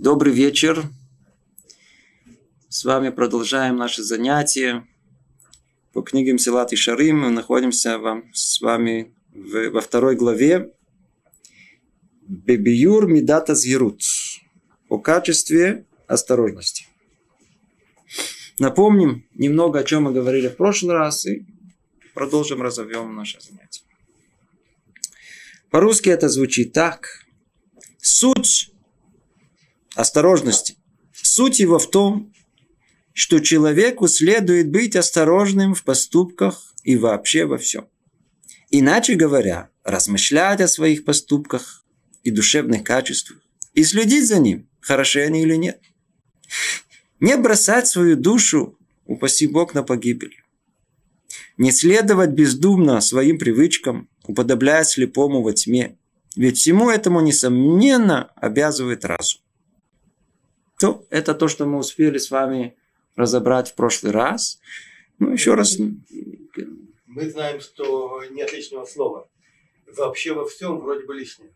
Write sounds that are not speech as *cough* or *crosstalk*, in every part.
Добрый вечер. С вами продолжаем наши занятия по книгам Силат и Шарим. Мы находимся вам, с вами в, во второй главе Бебиюр Мидата Згерут о качестве осторожности. Напомним немного, о чем мы говорили в прошлый раз, и продолжим, разовьем наше занятие. По-русски это звучит так. Суть осторожности. Суть его в том, что человеку следует быть осторожным в поступках и вообще во всем. Иначе говоря, размышлять о своих поступках и душевных качествах и следить за ним, хороши они или нет. Не бросать свою душу, упаси Бог, на погибель. Не следовать бездумно своим привычкам, уподобляя слепому во тьме. Ведь всему этому, несомненно, обязывает разум. То, это то, что мы успели с вами разобрать в прошлый раз. Ну, еще раз. Мы знаем, что нет лишнего слова. Вообще во всем вроде бы лишнее.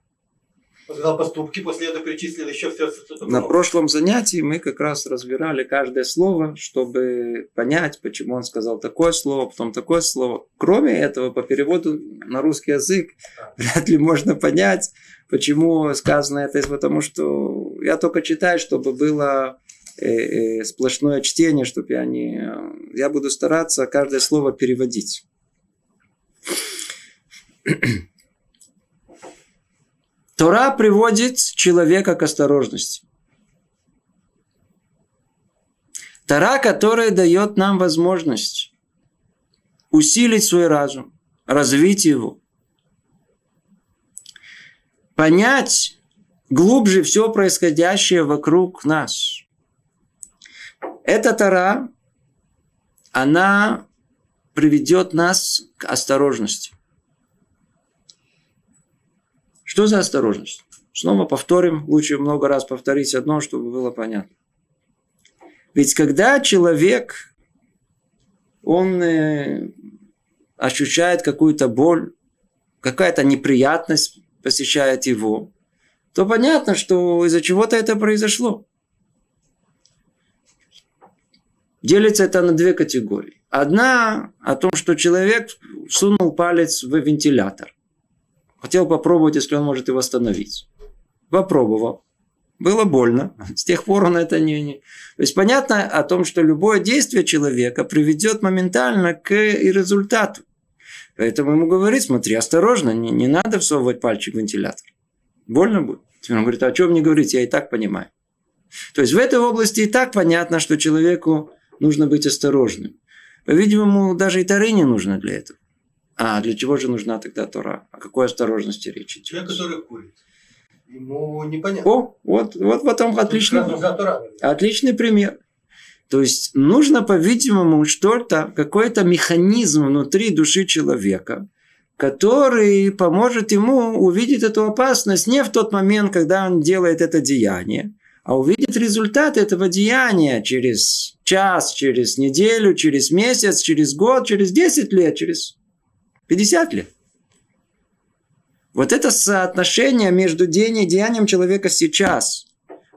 Сказал поступки, после этого перечислил еще все, что На прошлом занятии мы как раз разбирали каждое слово, чтобы понять, почему он сказал такое слово, потом такое слово. Кроме этого, по переводу на русский язык вряд ли можно понять, почему сказано это, потому что я только читаю, чтобы было э, э, сплошное чтение, чтобы я не... Я буду стараться каждое слово переводить. Тора приводит человека к осторожности. Тора, которая дает нам возможность усилить свой разум, развить его, понять глубже все происходящее вокруг нас. Эта Тора, она приведет нас к осторожности. Что за осторожность? Снова повторим, лучше много раз повторить одно, чтобы было понятно. Ведь когда человек, он э, ощущает какую-то боль, какая-то неприятность посещает его, то понятно, что из-за чего-то это произошло. Делится это на две категории. Одна о том, что человек сунул палец в вентилятор. Хотел попробовать, если он может его остановить. Попробовал. Было больно. *laughs* С тех пор он это не, не... То есть понятно о том, что любое действие человека приведет моментально к результату. Поэтому ему говорит, смотри, осторожно, не, не надо всовывать пальчик в вентилятор. Больно будет. Он говорит, «А о чем мне говорить, я и так понимаю. То есть в этой области и так понятно, что человеку нужно быть осторожным. По-видимому, даже и Тары не нужно для этого. А для чего же нужна тогда Тора? О какой осторожности речь идет? Человек, который курит. Ему непонятно. О, вот, вот потом отличный, отличный пример. То есть нужно, по-видимому, что-то, какой-то механизм внутри души человека, который поможет ему увидеть эту опасность не в тот момент, когда он делает это деяние, а увидеть результат этого деяния через час, через неделю, через месяц, через год, через 10 лет, через 50 лет. Вот это соотношение между деянием человека сейчас,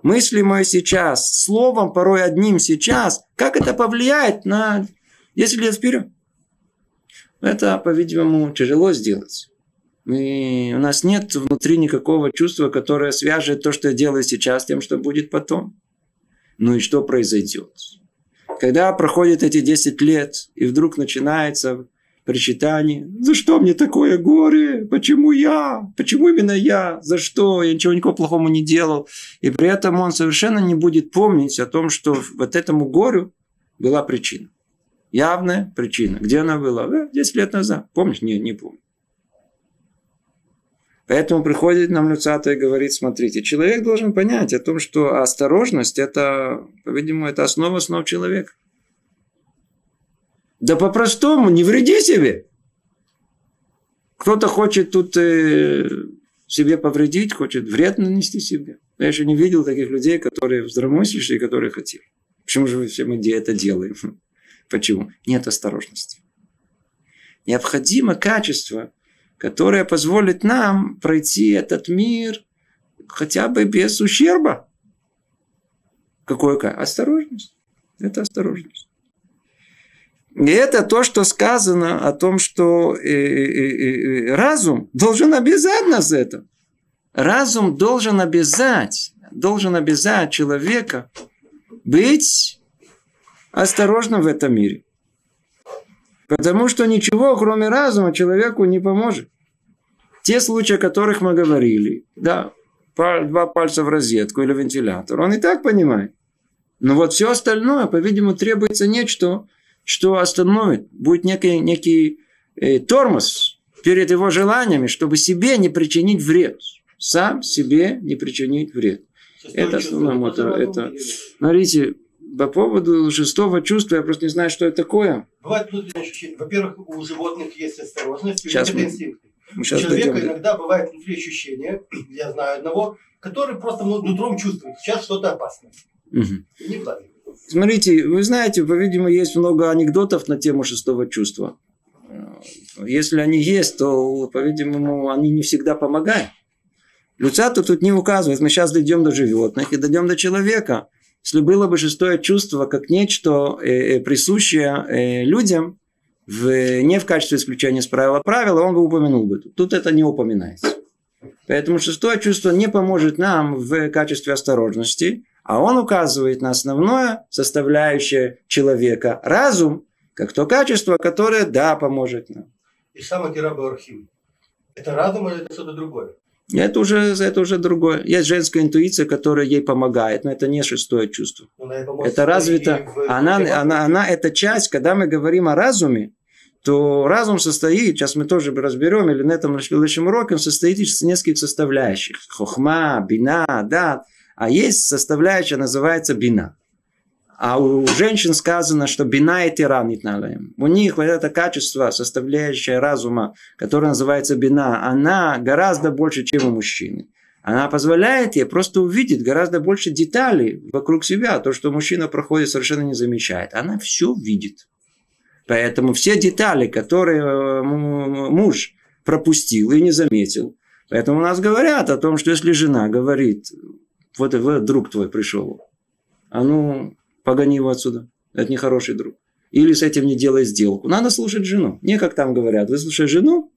мыслимое сейчас, словом порой одним сейчас, как это повлияет на 10 лет вперед? Это, по-видимому, тяжело сделать. Мы, у нас нет внутри никакого чувства, которое свяжет то, что я делаю сейчас, тем, что будет потом. Ну и что произойдет? Когда проходит эти 10 лет, и вдруг начинается причитание. За что мне такое горе? Почему я? Почему именно я? За что? Я ничего никакого плохого не делал. И при этом он совершенно не будет помнить о том, что вот этому горю была причина. Явная причина. Где она была? 10 э, лет назад. Помнишь? Не, не помню. Поэтому приходит нам Люцата и говорит, смотрите, человек должен понять о том, что осторожность – это, по-видимому, это основа основ человека. Да по-простому, не вреди себе. Кто-то хочет тут э, себе повредить, хочет вред нанести себе. Я еще не видел таких людей, которые здравомыслящие, которые хотели. Почему же все мы это делаем? *laughs* Почему? Нет осторожности. Необходимо качество, которое позволит нам пройти этот мир хотя бы без ущерба. Какое? Осторожность. Это осторожность. И это то, что сказано о том, что э, э, э, разум должен обязать нас это. Разум должен обязать, должен обязать человека быть осторожным в этом мире. Потому что ничего, кроме разума, человеку не поможет. Те случаи, о которых мы говорили, да, два пальца в розетку или вентилятор, он и так понимает. Но вот все остальное, по-видимому, требуется нечто, что остановит, будет некий, некий э, тормоз перед его желаниями, чтобы себе не причинить вред. Сам себе не причинить вред. это основное мотор. Это, смотрите, по поводу шестого чувства, я просто не знаю, что это такое. Бывает. Во-первых, у животных есть осторожность, у Сейчас них мы- это инстинкты. Мы У сейчас человека дойдем. иногда бывает внутри ощущение, *clears throat* я знаю одного, который просто ну, нутром чувствует, сейчас что-то опасное. Мгм. И не платит. Смотрите, вы знаете, по-видимому, есть много анекдотов на тему шестого чувства. Если они есть, то, по-видимому, они не всегда помогают. Люцату тут не указывает. Мы сейчас дойдем до животных и дойдем до человека. Если было бы шестое чувство как нечто э, э, присущее э, людям, в, не в качестве исключения из правила правила, он бы упомянул бы. Тут это не упоминается. Поэтому шестое чувство не поможет нам в качестве осторожности, а он указывает на основное составляющее человека – разум, как то качество, которое, да, поможет нам. И сам Акираба Архим. Это разум или это что-то другое? Это уже, это уже другое. Есть женская интуиция, которая ей помогает, но это не шестое чувство. Это развито. в- Она, в- она, она, это часть, когда мы говорим о разуме, то разум состоит, сейчас мы тоже разберем, или на этом следующем уроке, он состоит из нескольких составляющих. Хохма, бина, да. А есть составляющая, называется бина. А у женщин сказано, что бина и тиран итналаем. У них вот это качество, составляющая разума, которое называется бина, она гораздо больше, чем у мужчины. Она позволяет ей просто увидеть гораздо больше деталей вокруг себя. То, что мужчина проходит, совершенно не замечает. Она все видит. Поэтому все детали, которые э, муж пропустил и не заметил. Поэтому у нас говорят о том, что если жена говорит, вот, вот друг твой пришел, а ну, погони его отсюда. Это нехороший друг. Или с этим не делай сделку. Надо слушать жену. Не как там говорят. Выслушай жену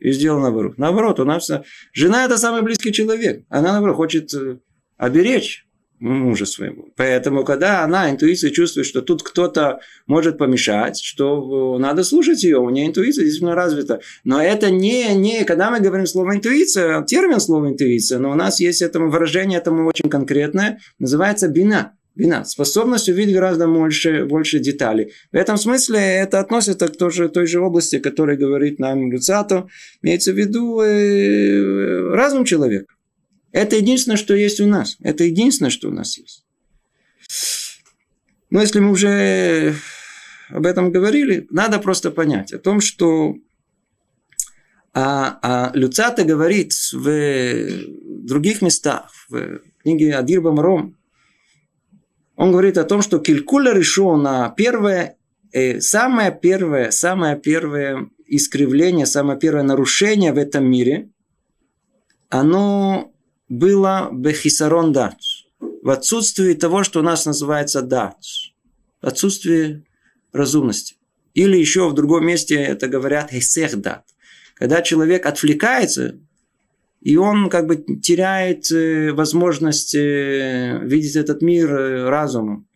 и сделай наоборот. Наоборот, у нас вся- жена это самый близкий человек. Она, наоборот, хочет э, оберечь мужа своего. Поэтому, когда она интуиция чувствует, что тут кто-то может помешать, что э, надо слушать ее, у нее интуиция действительно развита. Но это не, не, когда мы говорим слово интуиция, термин слова интуиция, но у нас есть этому выражение, этому очень конкретное, называется бина. Бина. Способность увидеть гораздо больше, больше деталей. В этом смысле это относится к той же, той же области, о которой говорит нам Люцато. Имеется в виду э, разум человека. Это единственное, что есть у нас. Это единственное, что у нас есть. Но если мы уже об этом говорили, надо просто понять о том, что а, а Люцата говорит в других местах, в книге Адир Бамаром, он говорит о том, что Килькуля на первое, э, самое первое, самое первое искривление, самое первое нарушение в этом мире, оно было бехисарон дат. В отсутствии того, что у нас называется дат. В отсутствии разумности. Или еще в другом месте это говорят хесех дат. Когда человек отвлекается, и он как бы теряет э, возможность э, видеть этот мир э, разумом.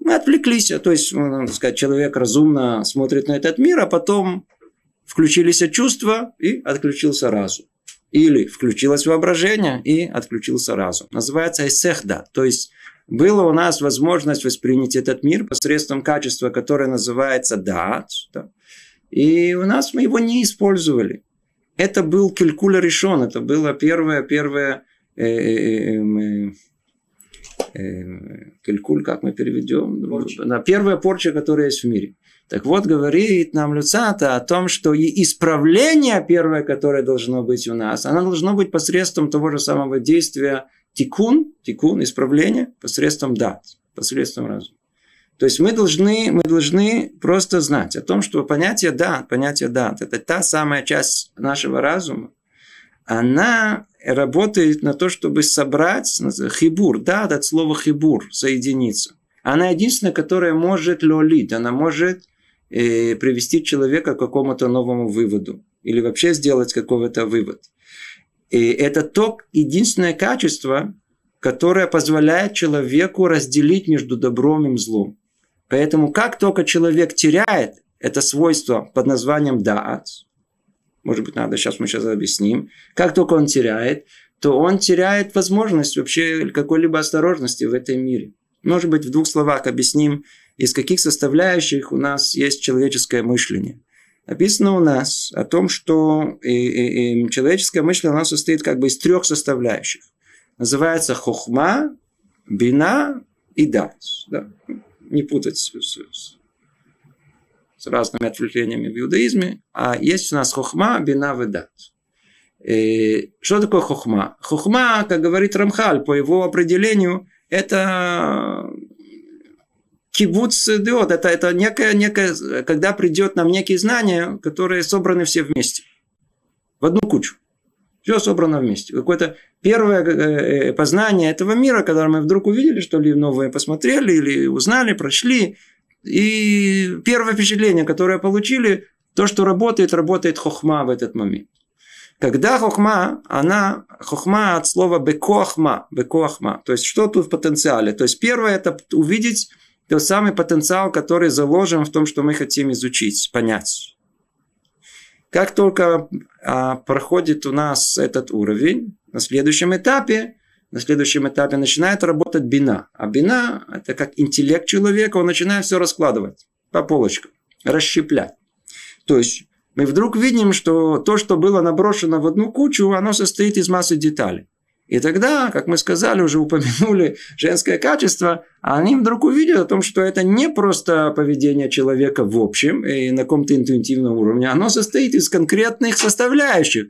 Мы отвлеклись, то есть, ну, надо сказать, человек разумно смотрит на этот мир, а потом включились чувства и отключился разум. Или включилось воображение и отключился разум. Называется эсехда. То есть была у нас возможность воспринять этот мир посредством качества, которое называется дат. Да? И у нас мы его не использовали. Это был килькуля решен. Это было первое, первое э, э, э, э, килькуль, как мы переведем? Порча. Да, первая порча, которая есть в мире. Так вот, говорит нам Люцата о том, что и исправление первое, которое должно быть у нас, оно должно быть посредством того же самого действия тикун, тикун, исправление, посредством дат, посредством разума. То есть мы должны, мы должны просто знать о том, что понятие дат, понятие дат, это та самая часть нашего разума, она работает на то, чтобы собрать хибур, да, от слова хибур, соединиться. Она единственная, которая может лолит, она может привести человека к какому-то новому выводу или вообще сделать какой-то вывод. И это то единственное качество, которое позволяет человеку разделить между добром и злом. Поэтому как только человек теряет это свойство под названием даат, может быть, надо, сейчас мы сейчас объясним, как только он теряет, то он теряет возможность вообще какой-либо осторожности в этом мире. Может быть, в двух словах объясним, из каких составляющих у нас есть человеческое мышление. Написано у нас о том, что и, и, и человеческое мышление оно состоит как бы из трех составляющих. Называется хохма, бина и дат. Да? Не путать с, с, с разными отвлечениями в иудаизме. А есть у нас хохма, бина и дат. И что такое хохма? Хохма, как говорит Рамхаль, по его определению, это кибуц диод. Это, это некое, некое, когда придет нам некие знания, которые собраны все вместе. В одну кучу. Все собрано вместе. Какое-то первое э, э, познание этого мира, когда мы вдруг увидели что-ли новое, посмотрели или узнали, прочли. И первое впечатление, которое получили, то, что работает, работает хохма в этот момент. Когда хохма, она, хохма от слова бекохма, бекохма. То есть, что тут в потенциале? То есть, первое это увидеть тот самый потенциал, который заложен в том, что мы хотим изучить, понять. Как только а, проходит у нас этот уровень, на следующем этапе, на следующем этапе начинает работать бина. А бина – это как интеллект человека, он начинает все раскладывать по полочкам, расщеплять. То есть, мы вдруг видим, что то, что было наброшено в одну кучу, оно состоит из массы деталей. И тогда, как мы сказали, уже упомянули женское качество, они вдруг увидят о том, что это не просто поведение человека в общем и на каком-то интуитивном уровне, оно состоит из конкретных составляющих.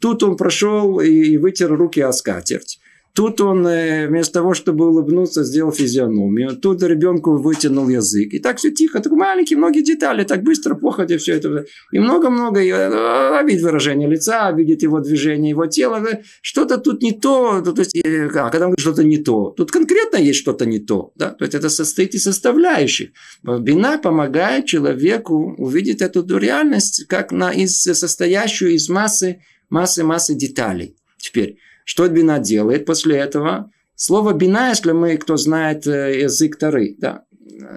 Тут он прошел и вытер руки о скатерть. Тут он э, вместо того, чтобы улыбнуться, сделал физиономию. Тут ребенку вытянул язык. И так все тихо, так маленькие, многие детали, так быстро, походя все это. И много-много, а, видит выражение лица, видит его движение, его тела. Что-то тут не то. То есть, э, а когда он говорит что-то не то, тут конкретно есть что-то не то. Да? То есть, это состоит из составляющих. Бина помогает человеку увидеть эту реальность, как на, из, состоящую из массы, массы, массы деталей. Теперь, что бина делает после этого? Слово бина, если мы, кто знает э, язык Тары, да,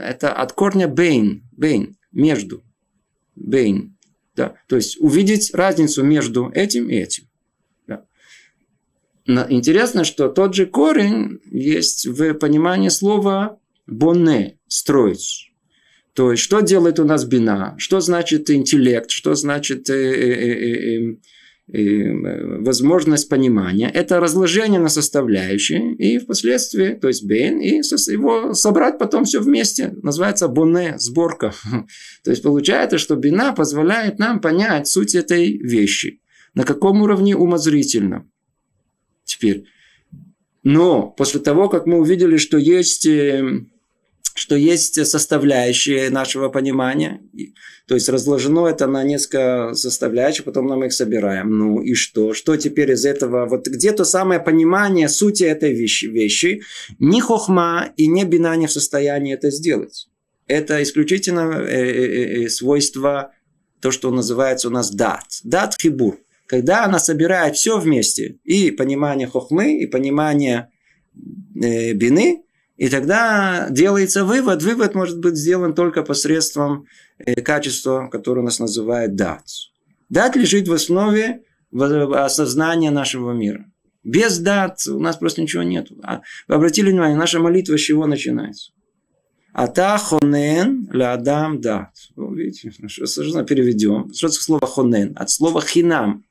это от корня бейн, бейн, между, бейн, да, то есть увидеть разницу между этим и этим. Да. Но интересно, что тот же корень есть в понимании слова боне, строить. То есть, что делает у нас бина? Что значит интеллект? Что значит э, э, э, э, возможность понимания, это разложение на составляющие, и впоследствии, то есть бейн, и его собрать потом все вместе. Называется боне, сборка. *laughs* То есть получается, что бина позволяет нам понять суть этой вещи. На каком уровне умозрительно. Теперь. Но после того, как мы увидели, что есть э, что есть составляющие нашего понимания, то есть разложено это на несколько составляющих, потом мы их собираем. Ну и что? Что теперь из этого? Вот где то самое понимание сути этой вещи, вещи ни хохма и ни бина не в состоянии это сделать. Это исключительно э, э, э, свойство, то, что называется у нас дат. Дат хибур. Когда она собирает все вместе, и понимание хохмы, и понимание бины, и тогда делается вывод. Вывод может быть сделан только посредством э, качества, которое нас называют дат. Дат лежит в основе осознания нашего мира. Без дат у нас просто ничего нет. А вы обратили внимание, наша молитва с чего начинается? Ата хонен ладам дат. Видите, что переведем. Что слово хонен? От слова хинам.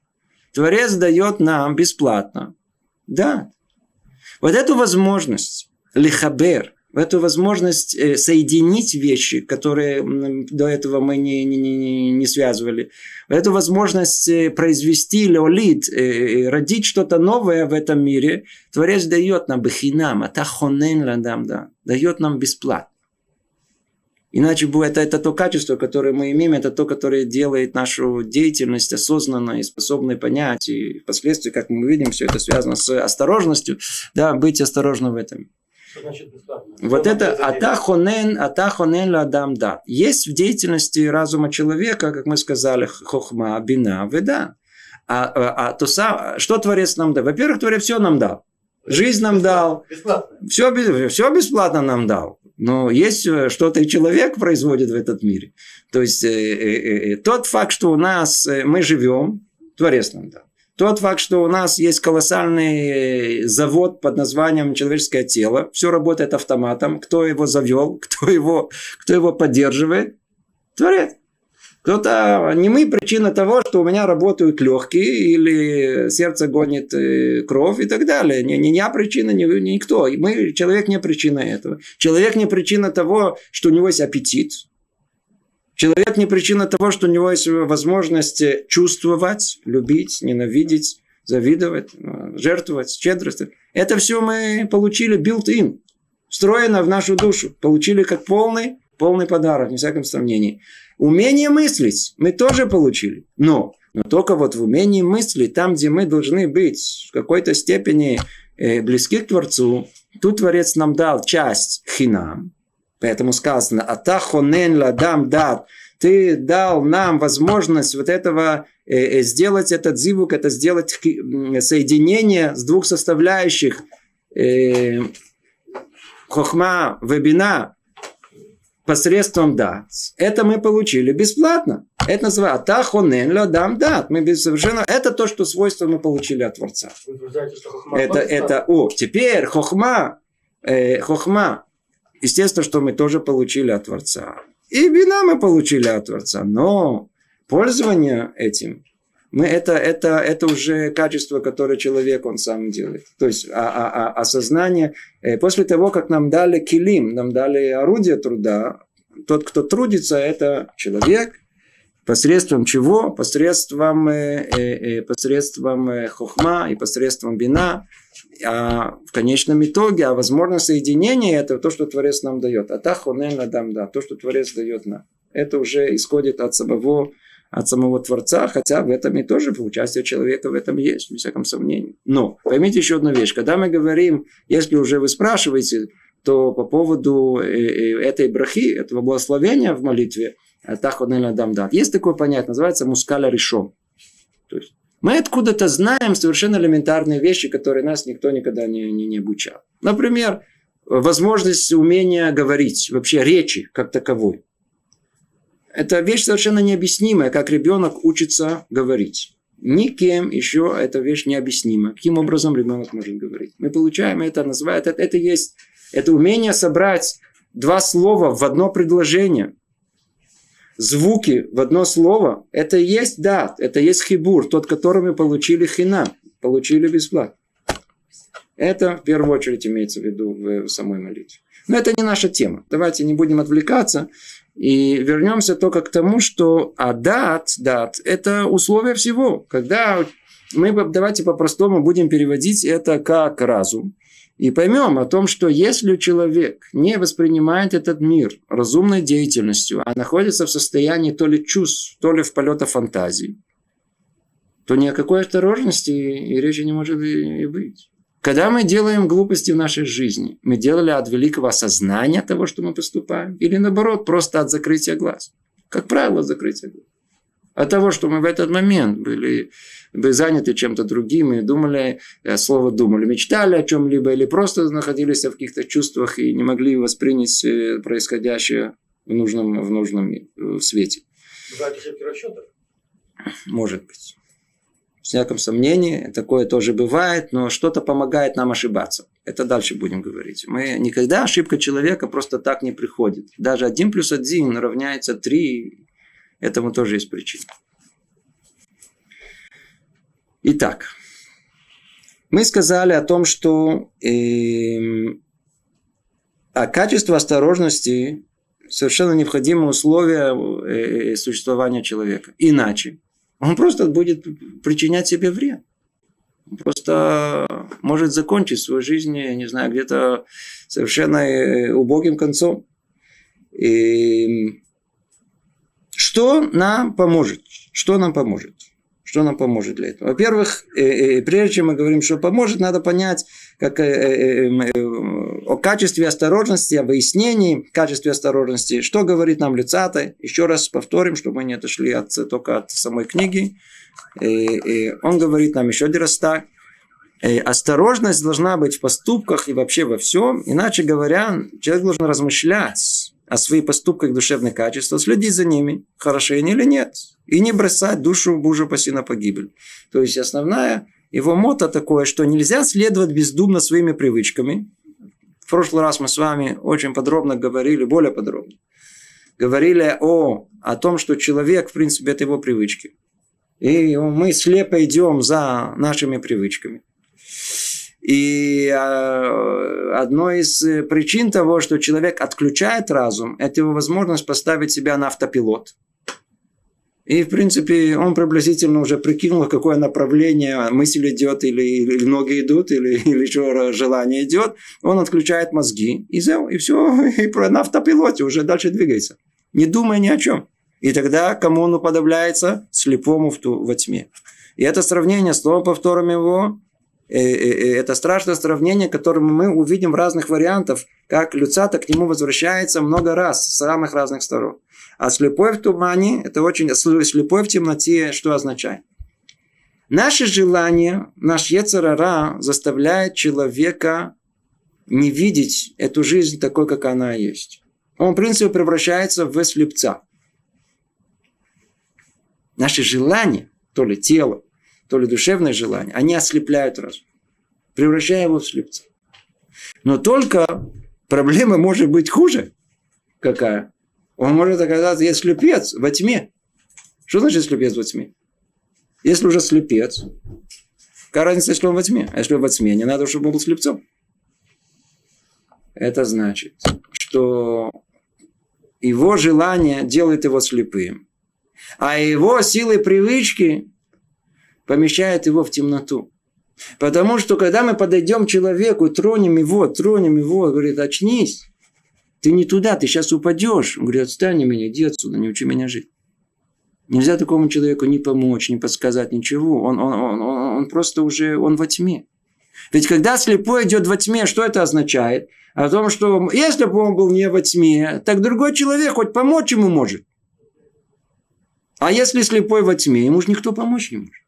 Творец дает нам бесплатно. Да. Вот эту возможность лихабер, в эту возможность э, соединить вещи, которые до этого мы не, не, не, не связывали, в эту возможность э, произвести леолит, э, родить что-то новое в этом мире, Творец дает нам бахинам, атахонен ладам, да, дает нам бесплатно. Иначе будет это, это то качество, которое мы имеем, это то, которое делает нашу деятельность осознанной способной понять. И впоследствии, как мы видим, все это связано с осторожностью. Да, быть осторожным в этом. Вот это атахонен, атахонен ладам да. Есть в деятельности разума человека, как мы сказали, хохма, бина, веда. А, а, а то сам, что Творец нам дал? Во-первых, Творец все нам дал. Жизнь нам дал. Бесплатно. Все, все бесплатно нам дал. Но есть э, что-то и человек производит в этот мире. То есть э, э, э, тот факт, что у нас э, мы живем, Творец нам дал. Тот факт, что у нас есть колоссальный завод под названием человеческое тело, все работает автоматом, кто его завел, *laughs* кто его, кто его поддерживает, Творец. Кто-то, не мы причина того, что у меня работают легкие, или сердце гонит э, кровь и так далее. Не, не я причина, не никто. Мы, человек не причина этого. Человек не причина того, что у него есть аппетит. Человек не причина того, что у него есть возможность чувствовать, любить, ненавидеть, завидовать, э, жертвовать, щедрость. Это все мы получили built-in, встроено в нашу душу. Получили как полный, полный подарок, не всяком сомнении. Умение мыслить мы тоже получили. Но, но только вот в умении мыслить, там, где мы должны быть в какой-то степени э, близки к Творцу, тут Творец нам дал часть хинам. Поэтому сказано, атахонен ладам дат. Ты дал нам возможность вот этого э, э, сделать этот зивук, это сделать соединение с двух составляющих э, хохма, вебина, посредством дат. Это мы получили бесплатно. Это называется тахонен ладам дат. Мы совершенно... Это то, что свойство мы получили от Творца. Это, это, о, теперь хохма, э, хохма, естественно, что мы тоже получили от Творца. И вина мы получили от Творца. Но пользование этим мы это, это, это уже качество, которое человек он сам делает. То есть а, а, а, осознание, э, после того, как нам дали килим, нам дали орудие труда, тот, кто трудится, это человек, посредством чего? Посредством, э, э, э посредством э, хохма и посредством бина. А в конечном итоге, а возможно соединение это то, что Творец нам дает. А тахонен адам да, то, что Творец дает нам. Это уже исходит от самого от самого Творца, хотя в этом и тоже участие человека в этом есть, без всяком сомнении. Но поймите еще одну вещь. Когда мы говорим, если уже вы спрашиваете, то по поводу э, э, этой брахи, этого благословения в молитве, Тахонель Дамдат, есть такое понятие, называется мускаля решом. Мы откуда-то знаем совершенно элементарные вещи, которые нас никто никогда не, не, не обучал. Например, возможность умения говорить, вообще речи как таковой. Это вещь совершенно необъяснимая, как ребенок учится говорить. Никем еще эта вещь необъяснима. Каким образом ребенок может говорить? Мы получаем это, называют это, это есть, это умение собрать два слова в одно предложение. Звуки в одно слово, это и есть дат, это и есть хибур, тот, который мы получили хина, получили бесплатно. Это в первую очередь имеется в виду в самой молитве. Но это не наша тема. Давайте не будем отвлекаться. И вернемся только к тому, что а дат, дат, это условие всего. Когда мы давайте по-простому будем переводить это как разум. И поймем о том, что если человек не воспринимает этот мир разумной деятельностью, а находится в состоянии то ли чувств, то ли в полета фантазии, то ни о какой осторожности и речи не может и быть. Когда мы делаем глупости в нашей жизни, мы делали от великого осознания того, что мы поступаем, или наоборот, просто от закрытия глаз. Как правило, закрытия глаз. От того, что мы в этот момент были, заняты чем-то другим и думали, э, слово думали, мечтали о чем-либо, или просто находились в каких-то чувствах и не могли воспринять э, происходящее в нужном, в нужном э, в свете. Может быть всяком сомнении, такое тоже бывает, но что-то помогает нам ошибаться. Это дальше будем говорить. Мы никогда ошибка человека просто так не приходит. Даже один плюс один равняется три. Этому тоже есть причина. Итак, мы сказали о том, что э, а качество осторожности совершенно необходимое условие э, существования человека. Иначе он просто будет причинять себе вред. Он просто может закончить свою жизнь, не знаю, где-то совершенно э, убогим концом. И что нам поможет? Что нам поможет? Что нам поможет для этого? Во-первых, э, э, прежде чем мы говорим, что поможет, надо понять как, э, о качестве осторожности, о выяснении качестве осторожности. Что говорит нам Люцата? Еще раз повторим, чтобы мы не отошли от, только от самой книги. Он говорит нам еще один раз так. Осторожность должна быть в поступках и вообще во всем. Иначе говоря, человек должен размышлять о своих поступках душевных качеств, следить за ними, хороши они или нет. И не бросать душу Божию паси на погибель. То есть основная его мото такое, что нельзя следовать бездумно своими привычками. В прошлый раз мы с вами очень подробно говорили, более подробно, говорили о, о том, что человек, в принципе, это его привычки. И мы слепо идем за нашими привычками. И а, одной из э, причин того, что человек отключает разум, это его возможность поставить себя на автопилот. И, в принципе, он приблизительно уже прикинул, какое направление мысль идет, или, или ноги идут, или, *laughs* или еще желание идет. Он отключает мозги, и, и все, *laughs* и на автопилоте уже дальше двигается, не думая ни о чем. И тогда кому он уподобляется? Слепому в, ту, во тьме. И это сравнение, слово повтором его, Э, э, э, это страшное сравнение, которое мы увидим в разных вариантах, как Люцата к нему возвращается много раз с самых разных сторон. А слепой в тумане, это очень слепой в темноте, что означает? Наше желание, наш Ецарара заставляет человека не видеть эту жизнь такой, как она есть. Он, в принципе, превращается в слепца. Наше желание, то ли тело, то ли душевное желание, они ослепляют разум, превращая его в слепца. Но только проблема может быть хуже. Какая? Он может оказаться, есть слепец во тьме. Что значит слепец во тьме? Если уже слепец, какая разница, если он во тьме? А если он во тьме, не надо, чтобы он был слепцом. Это значит, что его желание делает его слепым, а его силы привычки помещает его в темноту. Потому что когда мы подойдем к человеку, тронем его, тронем его, говорит, очнись, ты не туда, ты сейчас упадешь. Он говорит, отстань меня, иди отсюда, не учи меня жить. Нельзя такому человеку не помочь, не подсказать ничего. Он, он, он, он, просто уже, он во тьме. Ведь когда слепой идет во тьме, что это означает? О том, что если бы он был не во тьме, так другой человек хоть помочь ему может. А если слепой во тьме, ему же никто помочь не может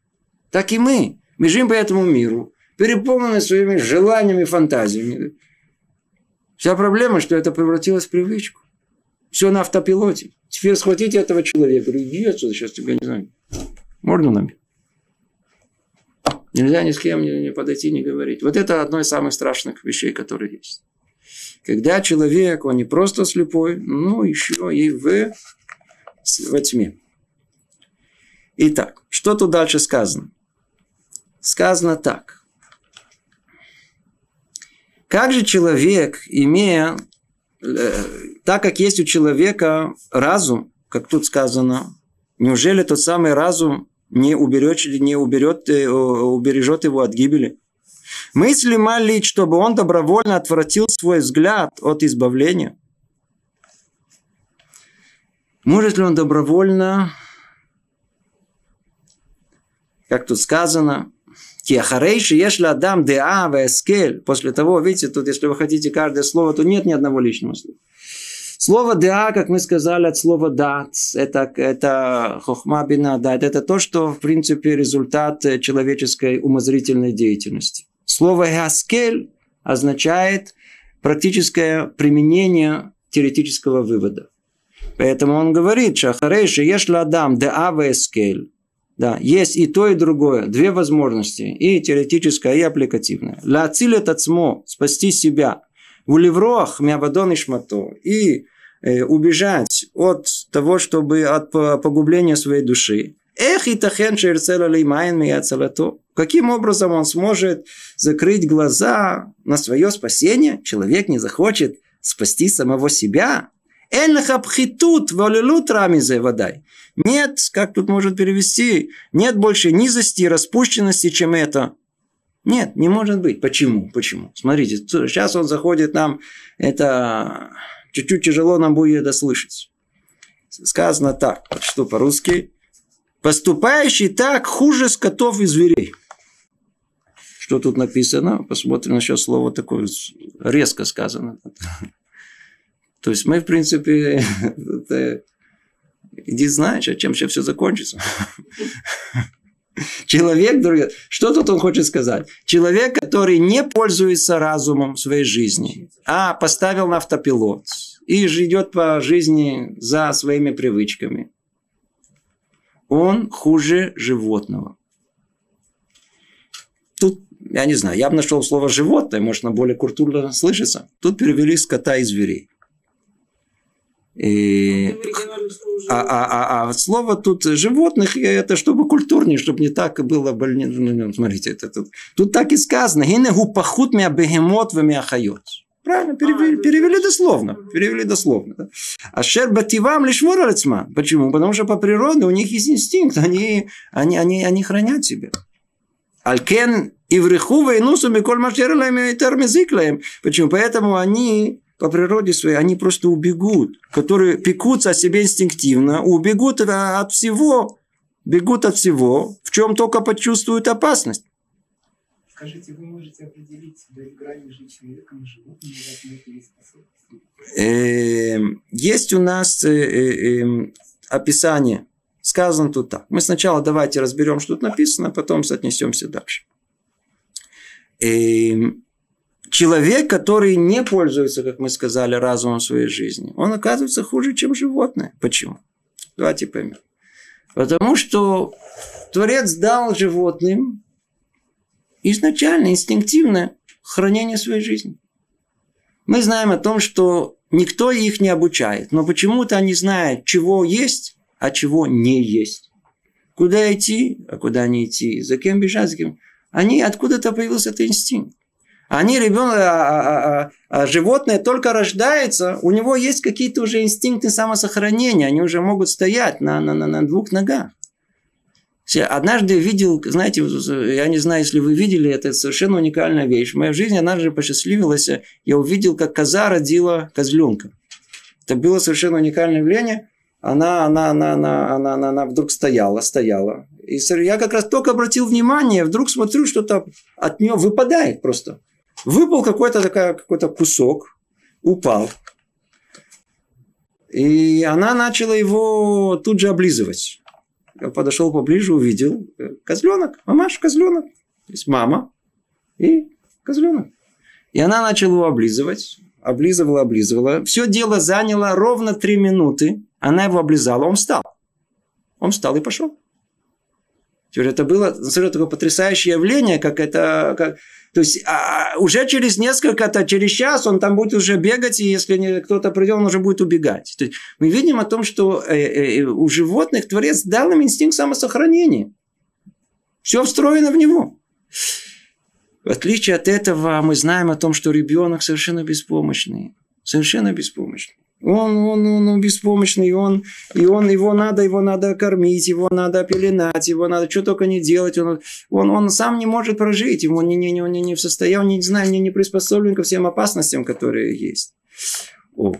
так и мы. Живем по этому миру, переполнены своими желаниями, фантазиями. Вся проблема, что это превратилось в привычку. Все на автопилоте. Теперь схватите этого человека. Говорю, иди отсюда, сейчас тебя не знаю. Можно нам? Нельзя ни с кем не подойти, не говорить. Вот это одно из самых страшных вещей, которые есть. Когда человек, он не просто слепой, но еще и в, во тьме. Итак, что тут дальше сказано? сказано так. Как же человек, имея, э, так как есть у человека разум, как тут сказано, неужели тот самый разум не уберет, не уберет, э, убережет его от гибели? Мыслимо ли, чтобы он добровольно отвратил свой взгляд от избавления? Может ли он добровольно, как тут сказано, Киахарейши ешли адам деа вескель. После того, видите, тут, если вы хотите каждое слово, то нет ни одного лишнего слова. Слово «да», как мы сказали, от слова «дат», это, это хохма бина дат, это то, что, в принципе, результат человеческой умозрительной деятельности. Слово «хаскель» означает практическое применение теоретического вывода. Поэтому он говорит, шахарейши ешла адам де авескель. Да, есть и то, и другое. Две возможности. И теоретическая, и аппликативная. Ля цилет ацмо, спасти себя. В ливрох мявадон и шмато. И э, убежать от того, чтобы от погубления своей души. Эх, и тахен Каким образом он сможет закрыть глаза на свое спасение? Человек не захочет спасти самого себя. Энлахабхитут волелут рамизе водай. Нет, как тут может перевести, нет больше низости и распущенности, чем это. Нет, не может быть. Почему? Почему? Смотрите, сейчас он заходит нам, это чуть-чуть тяжело нам будет это слышать. Сказано так, что по-русски. Поступающий так хуже скотов и зверей. Что тут написано? Посмотрим еще слово такое резко сказано. *laughs* То есть мы, в принципе, *laughs* иди знаешь, чем сейчас все закончится. Человек, друзья, что тут он хочет сказать? Человек, который не пользуется разумом в своей жизни, а поставил на автопилот и идет по жизни за своими привычками, он хуже животного. Тут, я не знаю, я бы нашел слово «животное», может, на более культурно слышится. Тут перевели скота и зверей. И... А, а, а, а слово тут животных, это чтобы культурнее, чтобы не так было больнее. Ну, ну, смотрите, это, тут, тут так и сказано. Гинегу пахут мя бегемот в хайот. Правильно, перевели, перевели дословно. Перевели дословно. Да? А шербативам лишь воралецман. Почему? Потому что по природе у них есть инстинкт. Они, они, они, они хранят себя. Алькен и в реху войнусу миколь машерлаем и термизиклаем. Почему? Поэтому они по природе своей, они просто убегут, которые пекутся о себе инстинктивно, убегут от всего, бегут от всего, в чем только почувствуют опасность. Скажите, вы можете определить себя грань между человеком и животным, эм, Есть у нас э, э, эм, описание. Сказано тут так. Мы сначала давайте разберем, что тут написано, потом соотнесемся дальше. Человек, который не пользуется, как мы сказали, разумом своей жизни, он оказывается хуже, чем животное. Почему? Давайте поймем. Потому что Творец дал животным изначально, инстинктивное хранение своей жизни. Мы знаем о том, что никто их не обучает, но почему-то они знают, чего есть, а чего не есть. Куда идти, а куда не идти, за кем бежать, за кем. Они откуда-то появился этот инстинкт. Они ребенок, а, а, а, а животное только рождается, у него есть какие-то уже инстинкты самосохранения, они уже могут стоять на, на, на, на двух ногах. Однажды видел, знаете, я не знаю, если вы видели, это совершенно уникальная вещь. В моей жизни однажды посчастливилось, я увидел, как коза родила козленка. Это было совершенно уникальное явление. Она, она, она, она, она, она, она вдруг стояла, стояла. И я как раз только обратил внимание, вдруг смотрю, что-то от нее выпадает просто. Выпал какой-то такой какой-то кусок, упал. И она начала его тут же облизывать. Я подошел поближе, увидел э, козленок, мамаш, козленок. То есть мама и козленок. И она начала его облизывать, облизывала, облизывала. Все дело заняло ровно три минуты. Она его облизала, он встал. Он встал и пошел. Это было совершенно такое потрясающее явление, как это... Как, то есть а, уже через несколько, то через час он там будет уже бегать, и если не, кто-то придет, он уже будет убегать. То есть мы видим о том, что э, э, у животных Творец дал им инстинкт самосохранения. Все встроено в него. В отличие от этого, мы знаем о том, что ребенок совершенно беспомощный. Совершенно беспомощный. Он, он, он, он беспомощный, он, и он, его надо, его надо кормить, его надо пеленать, его надо что только не делать. Он, он, он сам не может прожить, ему не, не, не, не в состоянии, не знаю, не, не приспособлен ко всем опасностям, которые есть. О.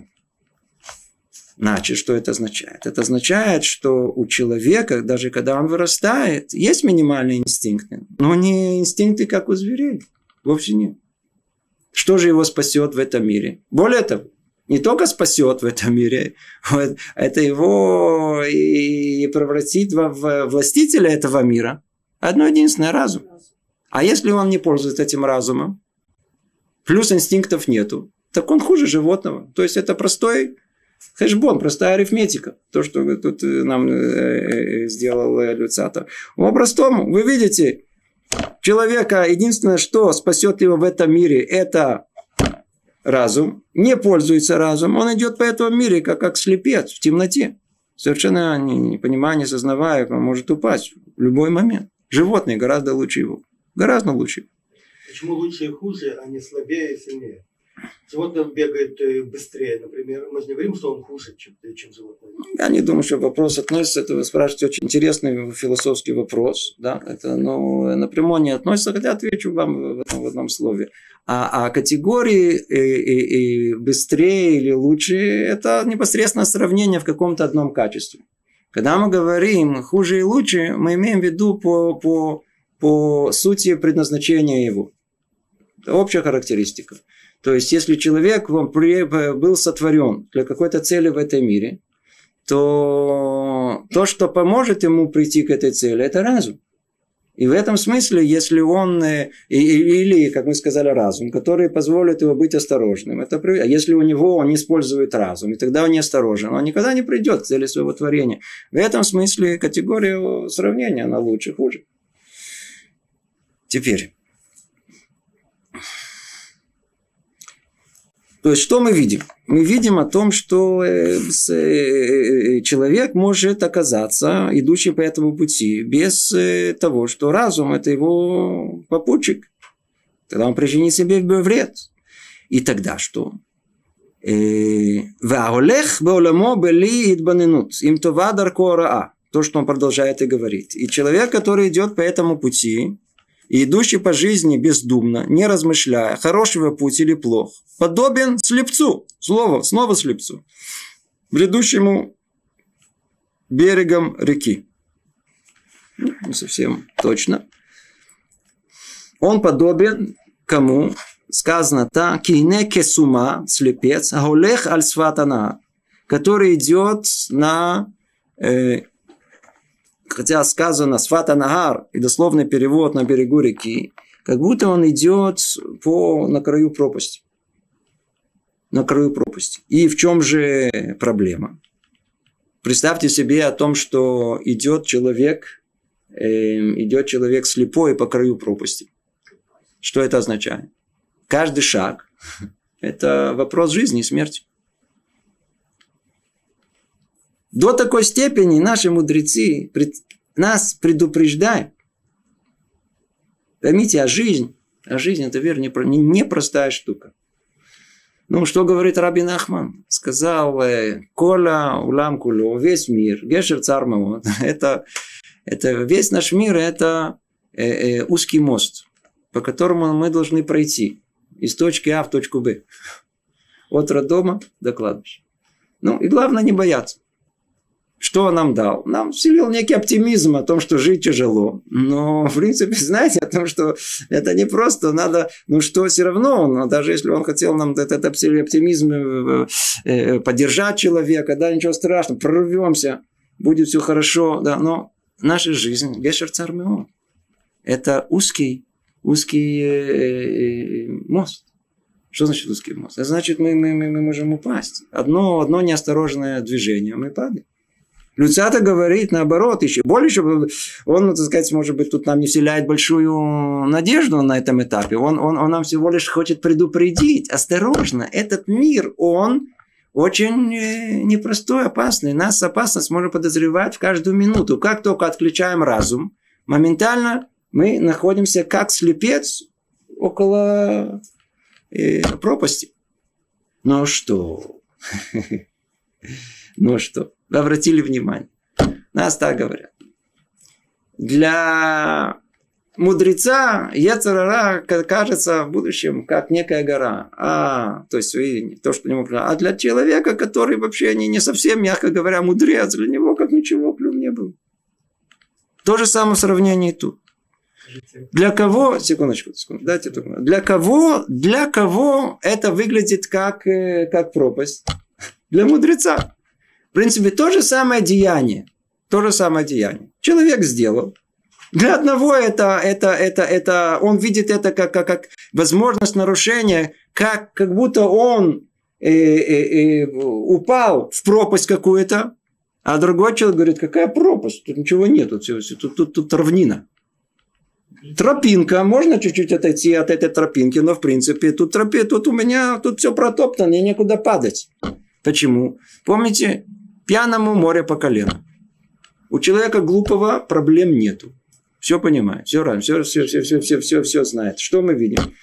Значит, что это означает? Это означает, что у человека, даже когда он вырастает, есть минимальные инстинкты, но не инстинкты, как у зверей. Вовсе нет. Что же его спасет в этом мире? Более того, не только спасет в этом мире, *laughs* вот, это его и превратит в властителя этого мира. Одно единственное – разум. А если он не пользуется этим разумом, плюс инстинктов нету, так он хуже животного. То есть это простой хэшбон, простая арифметика. То, что тут нам э, э, сделал Люцата. По-простому, вы видите, человека единственное, что спасет его в этом мире, это разум, не пользуется разумом, он идет по этому мире, как, как слепец в темноте. Совершенно не понимая, не сознавая, он может упасть в любой момент. Животные гораздо лучше его. Гораздо лучше. Почему лучше и хуже, а не слабее и сильнее? Животное бегает э, быстрее, например. Мы же не говорим, что он хуже, чем, чем животное. Я не думаю, что вопрос относится, это вы спрашиваете очень интересный философский вопрос. Да? Это ну, напрямую не относится, хотя отвечу вам в, этом, в одном слове. А, а категории и, и, и быстрее или лучше, это непосредственно сравнение в каком-то одном качестве. Когда мы говорим хуже и лучше, мы имеем в виду по, по, по сути предназначения его. Это общая характеристика. То есть, если человек он был сотворен для какой-то цели в этом мире, то то, что поможет ему прийти к этой цели, это разум. И в этом смысле, если он, э, или, как мы сказали, разум, который позволит его быть осторожным, это, а если у него он не использует разум, и тогда он не осторожен, он никогда не придет к цели своего творения. В этом смысле категория сравнения, она лучше, хуже. Теперь. То есть, что мы видим? Мы видим о том, что э, э, человек может оказаться идущим по этому пути без э, того, что разум – это его попутчик. Тогда он причинит себе вред. И тогда что? Ваолех беоламо бели идбанинут. Им това дарко. То, что он продолжает и говорит. И человек, который идет по этому пути, и идущий по жизни бездумно, не размышляя, хорошего путь или плох, подобен слепцу, слово, снова слепцу, бредущему берегом реки. Ну, не совсем точно. Он подобен кому? Сказано так, кине кесума, слепец, аулех аль сватана, который идет на э, хотя сказано «Сфата Нагар» и дословный перевод на берегу реки, как будто он идет по, на краю пропасти. На краю пропасти. И в чем же проблема? Представьте себе о том, что идет человек, э, идет человек слепой по краю пропасти. Что это означает? Каждый шаг – это вопрос жизни и смерти. До такой степени наши мудрецы нас предупреждают. Поймите, а жизнь, а жизнь это верно непростая штука. Ну, что говорит Рабин Ахман? Сказал, э, Коля, Улам Куло, весь мир, Гешер Цармаво, *laughs* это, это весь наш мир, это э, э, узкий мост, по которому мы должны пройти из точки А в точку Б. От роддома до кладбища. Ну, и главное не бояться. Что он нам дал? Нам вселил некий оптимизм о том, что жить тяжело. Но, в принципе, *laughs* знаете, о том, что это не просто, надо, ну что, все равно, но даже если он хотел нам этот оптимизм э, э, поддержать человека, да, ничего страшного, прорвемся, будет все хорошо, да, но наша жизнь, Гешер Цармеон, это узкий, узкий э, мост. Что значит узкий мост? Это значит, мы, мы, мы, мы можем упасть. Одно, одно неосторожное движение, мы падаем. Люцата говорит наоборот, еще больше, он, так сказать, может быть, тут нам не вселяет большую надежду на этом этапе. Он, он, он нам всего лишь хочет предупредить, осторожно, этот мир, он очень э, непростой, опасный. Нас опасность можно подозревать в каждую минуту. Как только отключаем разум, моментально мы находимся как слепец около э, пропасти. Ну что? *laughs* Ну что? Вы обратили внимание. Нас так говорят. Для мудреца Ецарара кажется в будущем как некая гора. А, то есть то, что не А для человека, который вообще не, не совсем, мягко говоря, мудрец, для него как ничего плюм не было. То же самое в сравнении тут. Для кого, секундочку, секундочку дайте только, для кого, для кого это выглядит как, э, как пропасть? Для мудреца принципе, то же самое деяние. То же самое деяние. Человек сделал. Для одного это, это, это, это, он видит это как, как, как возможность нарушения, как, как будто он э, э, э, упал в пропасть какую-то, а другой человек говорит, какая пропасть? Тут ничего нет, тут, тут, тут, тут равнина. Тропинка, можно чуть-чуть отойти от этой тропинки, но в принципе тут тропе, тут у меня тут все протоптано, мне некуда падать. Почему? Помните, Пьяному море по колено. У человека глупого проблем нету. Все понимает, все равно, все, все, все, все, все, все, все знает. Что мы видим?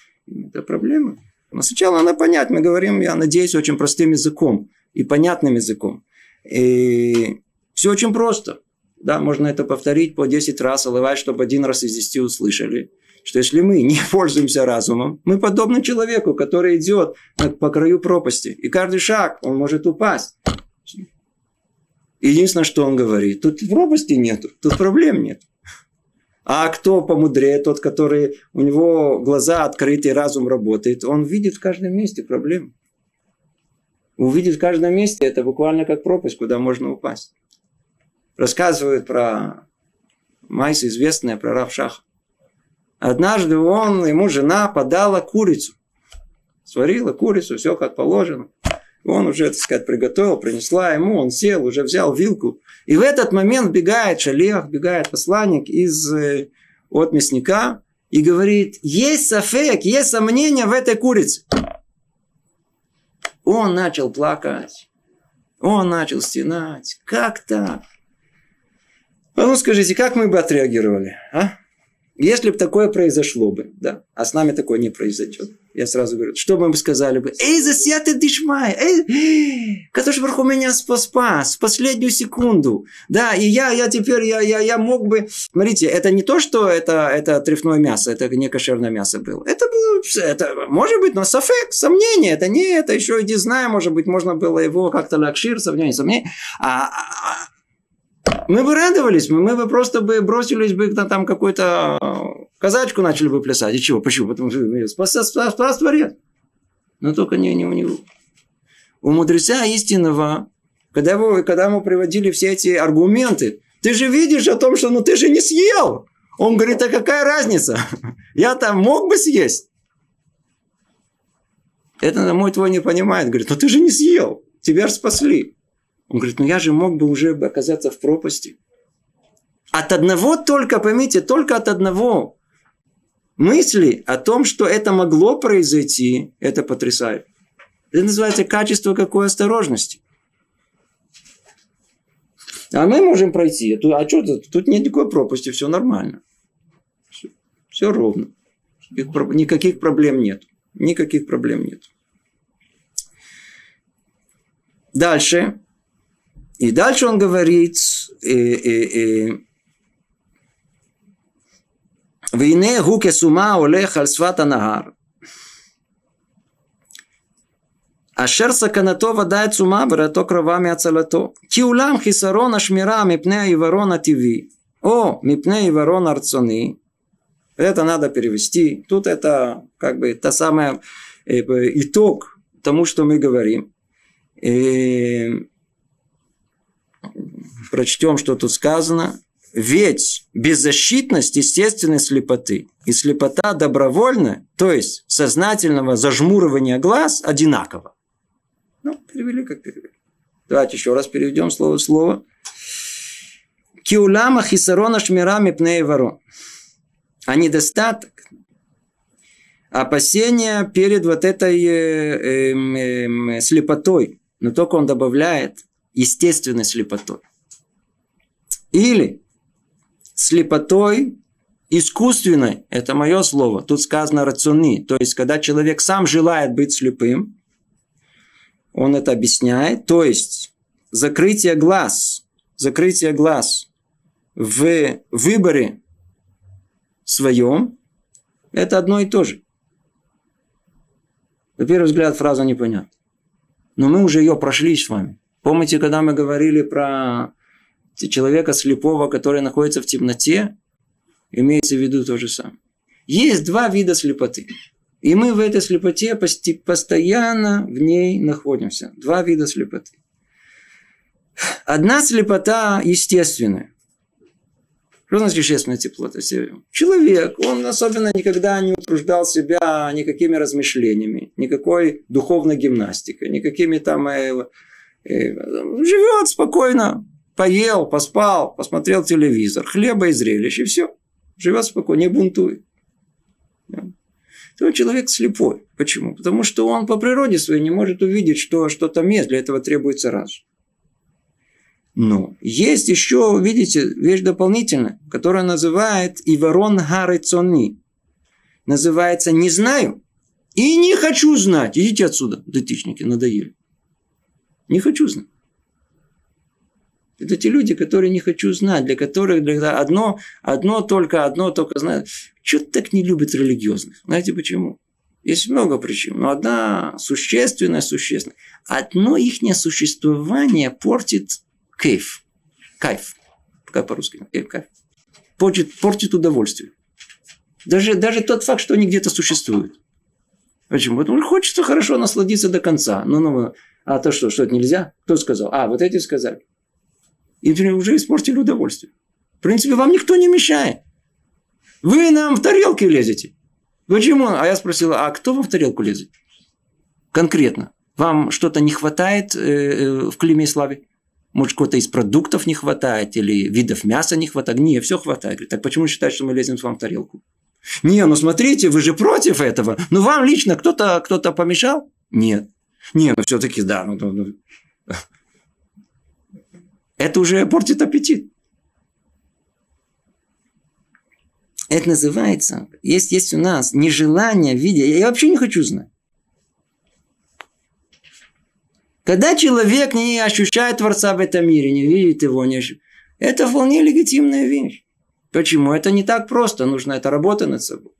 Это проблема. Но сначала надо понять, мы говорим, я надеюсь, очень простым языком и понятным языком. И все очень просто. Да, можно это повторить по 10 раз, улывать, чтобы один раз из 10 услышали. Что если мы не *laughs* пользуемся разумом, мы подобны человеку, который идет по краю пропасти. И каждый шаг, он может упасть. Единственное, что он говорит, тут пропасти нету, тут проблем нет. А кто помудрее, тот, который у него глаза открыты, разум работает, он видит в каждом месте проблемы. Увидит в каждом месте, это буквально как пропасть, куда можно упасть. Рассказывают про Майс, известная, про Равшах. Однажды он, ему жена подала курицу. Сварила курицу, все как положено. Он уже, так сказать, приготовил, принесла ему, он сел, уже взял вилку. И в этот момент бегает шалех, бегает посланник из, э, от мясника и говорит, есть сафек, есть сомнения в этой курице. Он начал плакать. Он начал стенать. Как так? А ну скажите, как мы бы отреагировали? А? Если бы такое произошло бы, да, а с нами такое не произойдет. Я сразу говорю, что бы мы сказали бы? Эй, засятый дишмай, эй, который Барху меня спас, спас, последнюю секунду. Да, и я, я теперь, я, я, я мог бы... Смотрите, это не то, что это, это трефное мясо, это не кошерное мясо было. Это было, это, может быть, но сафек, сомнение, это не это, еще и не знаю, может быть, можно было его как-то лакшир, сомнение, сомнение. А, а, мы бы радовались, мы, бы просто бы бросились бы на там какой-то э, казачку начали бы плясать. И чего? Почему? Потому что ну, спас, спас, спас Творец. Но только не, не у него. У мудреца истинного, когда, его, когда мы приводили все эти аргументы, ты же видишь о том, что ну ты же не съел. Он говорит, а какая разница? *laughs* Я там мог бы съесть. Это мой твой не понимает. Говорит, ну ты же не съел. Тебя же спасли. Он говорит, ну я же мог бы уже оказаться в пропасти. От одного только, поймите, только от одного мысли о том, что это могло произойти, это потрясает. Это называется качество какой осторожности. А мы можем пройти. А что тут? Тут нет никакой пропасти, все нормально. Все, все ровно. Никаких проблем нет. Никаких проблем нет. Дальше. И дальше он говорит, והנה הוא כסומה הולך על שפת הנהר. אשר סכנתו ודאי תשומה בראתו קרבה מהצלתו. כי אולם חיסרון השמירה מפני העיוורון הטבעי, או מפני העיוורון הרצוני, это надо перевести. Тут это как бы та самая итог тому, что мы говорим. прочтем, что тут сказано. Ведь беззащитность естественной слепоты и слепота добровольная, то есть сознательного зажмуривания глаз, одинаково. Ну, перевели как перевели. Давайте еще раз переведем слово в слово. Киулама хисарона шмирами пней. А недостаток, опасения перед вот этой э, э, э, слепотой, но только он добавляет естественной слепотой. Или слепотой искусственной, это мое слово, тут сказано рациони, то есть когда человек сам желает быть слепым, он это объясняет, то есть закрытие глаз, закрытие глаз в выборе своем, это одно и то же. На первый взгляд фраза непонятна. Но мы уже ее прошли с вами. Помните, когда мы говорили про человека слепого, который находится в темноте, имеется в виду то же самое. Есть два вида слепоты. И мы в этой слепоте постоянно в ней находимся. Два вида слепоты. Одна слепота естественная. Что значит естественная теплота? Человек, он особенно никогда не утруждал себя никакими размышлениями, никакой духовной гимнастикой, никакими там... Э, живет спокойно, Поел, поспал, посмотрел телевизор, хлеба и зрелищ, и все. Живет спокойно, не бунтует. То человек слепой. Почему? Потому что он по природе своей не может увидеть, что что-то есть. Для этого требуется разум. Но есть еще, видите, вещь дополнительная, которая называет Иварон Гарецони. Называется «не знаю». И не хочу знать. Идите отсюда, датичники, надоели. Не хочу знать. Это те люди, которые не хочу знать, для которых для одно, одно только, одно только знают. Что так не любят религиозных? Знаете почему? Есть много причин, но одна существенная, существенная. Одно их существование портит кайф. Кайф. Как по-русски? Кайф, кайф. Портит, портит удовольствие. Даже, даже тот факт, что они где-то существуют. Почему? Потому что хочется хорошо насладиться до конца. Ну, ну, а то что, что это нельзя? Кто сказал? А, вот эти сказали. И уже испортили удовольствие. В принципе, вам никто не мешает. Вы нам в тарелки лезете. Почему? А я спросил, а кто вам в тарелку лезет? Конкретно. Вам что-то не хватает э, э, в климе и славе? Может, кого-то из продуктов не хватает, или видов мяса не хватает? Не, все хватает. Так почему считаете, что мы лезем с вам в тарелку? Не, ну смотрите, вы же против этого. Ну вам лично кто-то кто помешал? Нет. Не, ну все-таки да. Ну, ну, ну. Это уже портит аппетит. Это называется, есть, есть у нас нежелание видеть. Я вообще не хочу знать. Когда человек не ощущает Творца в этом мире, не видит его, не ощущает, это вполне легитимная вещь. Почему? Это не так просто, нужна эта работа над собой.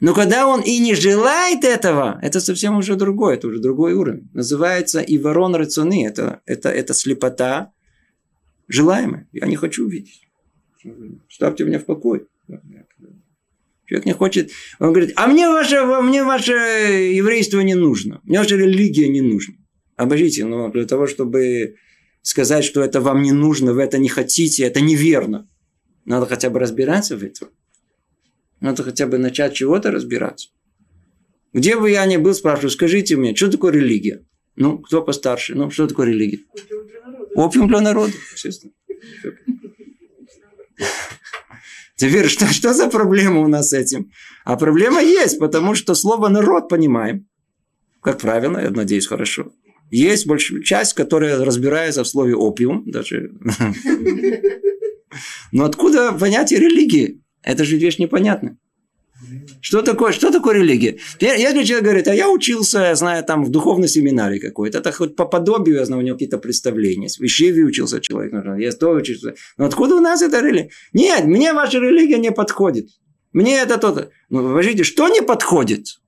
Но когда он и не желает этого, это совсем уже другое, это уже другой уровень. Называется иворон рационы, это, это, это слепота желаемая. Я не хочу видеть. Ставьте меня в покой. Человек не хочет, он говорит, а мне ваше, мне ваше еврейство не нужно, мне ваша религия не нужна. Обождите, но для того, чтобы сказать, что это вам не нужно, вы это не хотите, это неверно. Надо хотя бы разбираться в этом. Надо хотя бы начать чего-то разбираться. Где бы я ни был, спрашиваю, скажите мне, что такое религия? Ну, кто постарше? Ну, что такое религия? Опиум для народа, естественно. Теперь, что, что за проблема у нас с этим? А проблема есть, потому что слово «народ» понимаем. Как правило, я надеюсь, хорошо. Есть большая часть, которая разбирается в слове «опиум». Даже. Но откуда понятие религии? Это же вещь непонятная. Что такое, что такое религия? Если человек говорит, а я учился, я знаю, там в духовной семинаре какой-то, это хоть по подобию, я знаю, у него какие-то представления. В Ишеве учился человек, я то учился. Но откуда у нас это религия? Нет, мне ваша религия не подходит. Мне это то-то. Ну, подождите, что не подходит?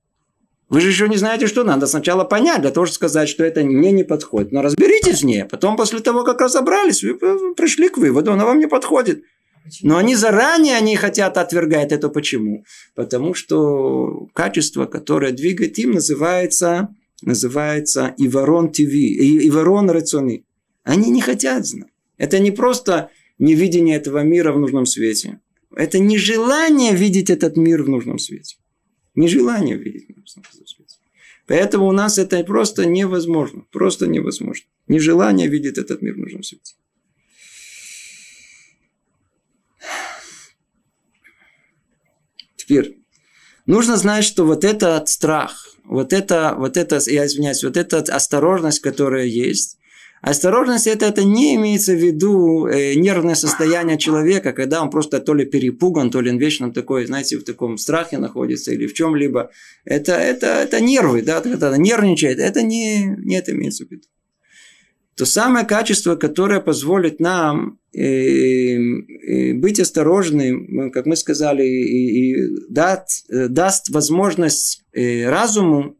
Вы же еще не знаете, что надо сначала понять, для того, чтобы сказать, что это мне не подходит. Но разберитесь с ней. Потом, после того, как разобрались, вы пришли к выводу, она вам не подходит. Но они заранее они хотят отвергать это. Почему? Потому что качество, которое двигает им, называется, называется Иворон ТВ, Иворон Рационы. Они не хотят знать. Это не просто невидение этого мира в нужном свете. Это нежелание видеть этот мир в нужном свете. Нежелание видеть в нужном свете. Поэтому у нас это просто невозможно. Просто невозможно. Нежелание видеть этот мир в нужном свете. Теперь, нужно знать, что вот этот страх, вот это, вот это, я извиняюсь, вот эта осторожность, которая есть, осторожность это, это не имеется в виду э, нервное состояние человека, когда он просто то ли перепуган, то ли он вечно такой, знаете, в таком страхе находится или в чем-либо. Это, это, это нервы, да, когда нервничает, это не, не это имеется в виду то самое качество, которое позволит нам э, э, быть осторожным, как мы сказали, и, и дать, э, даст возможность разуму,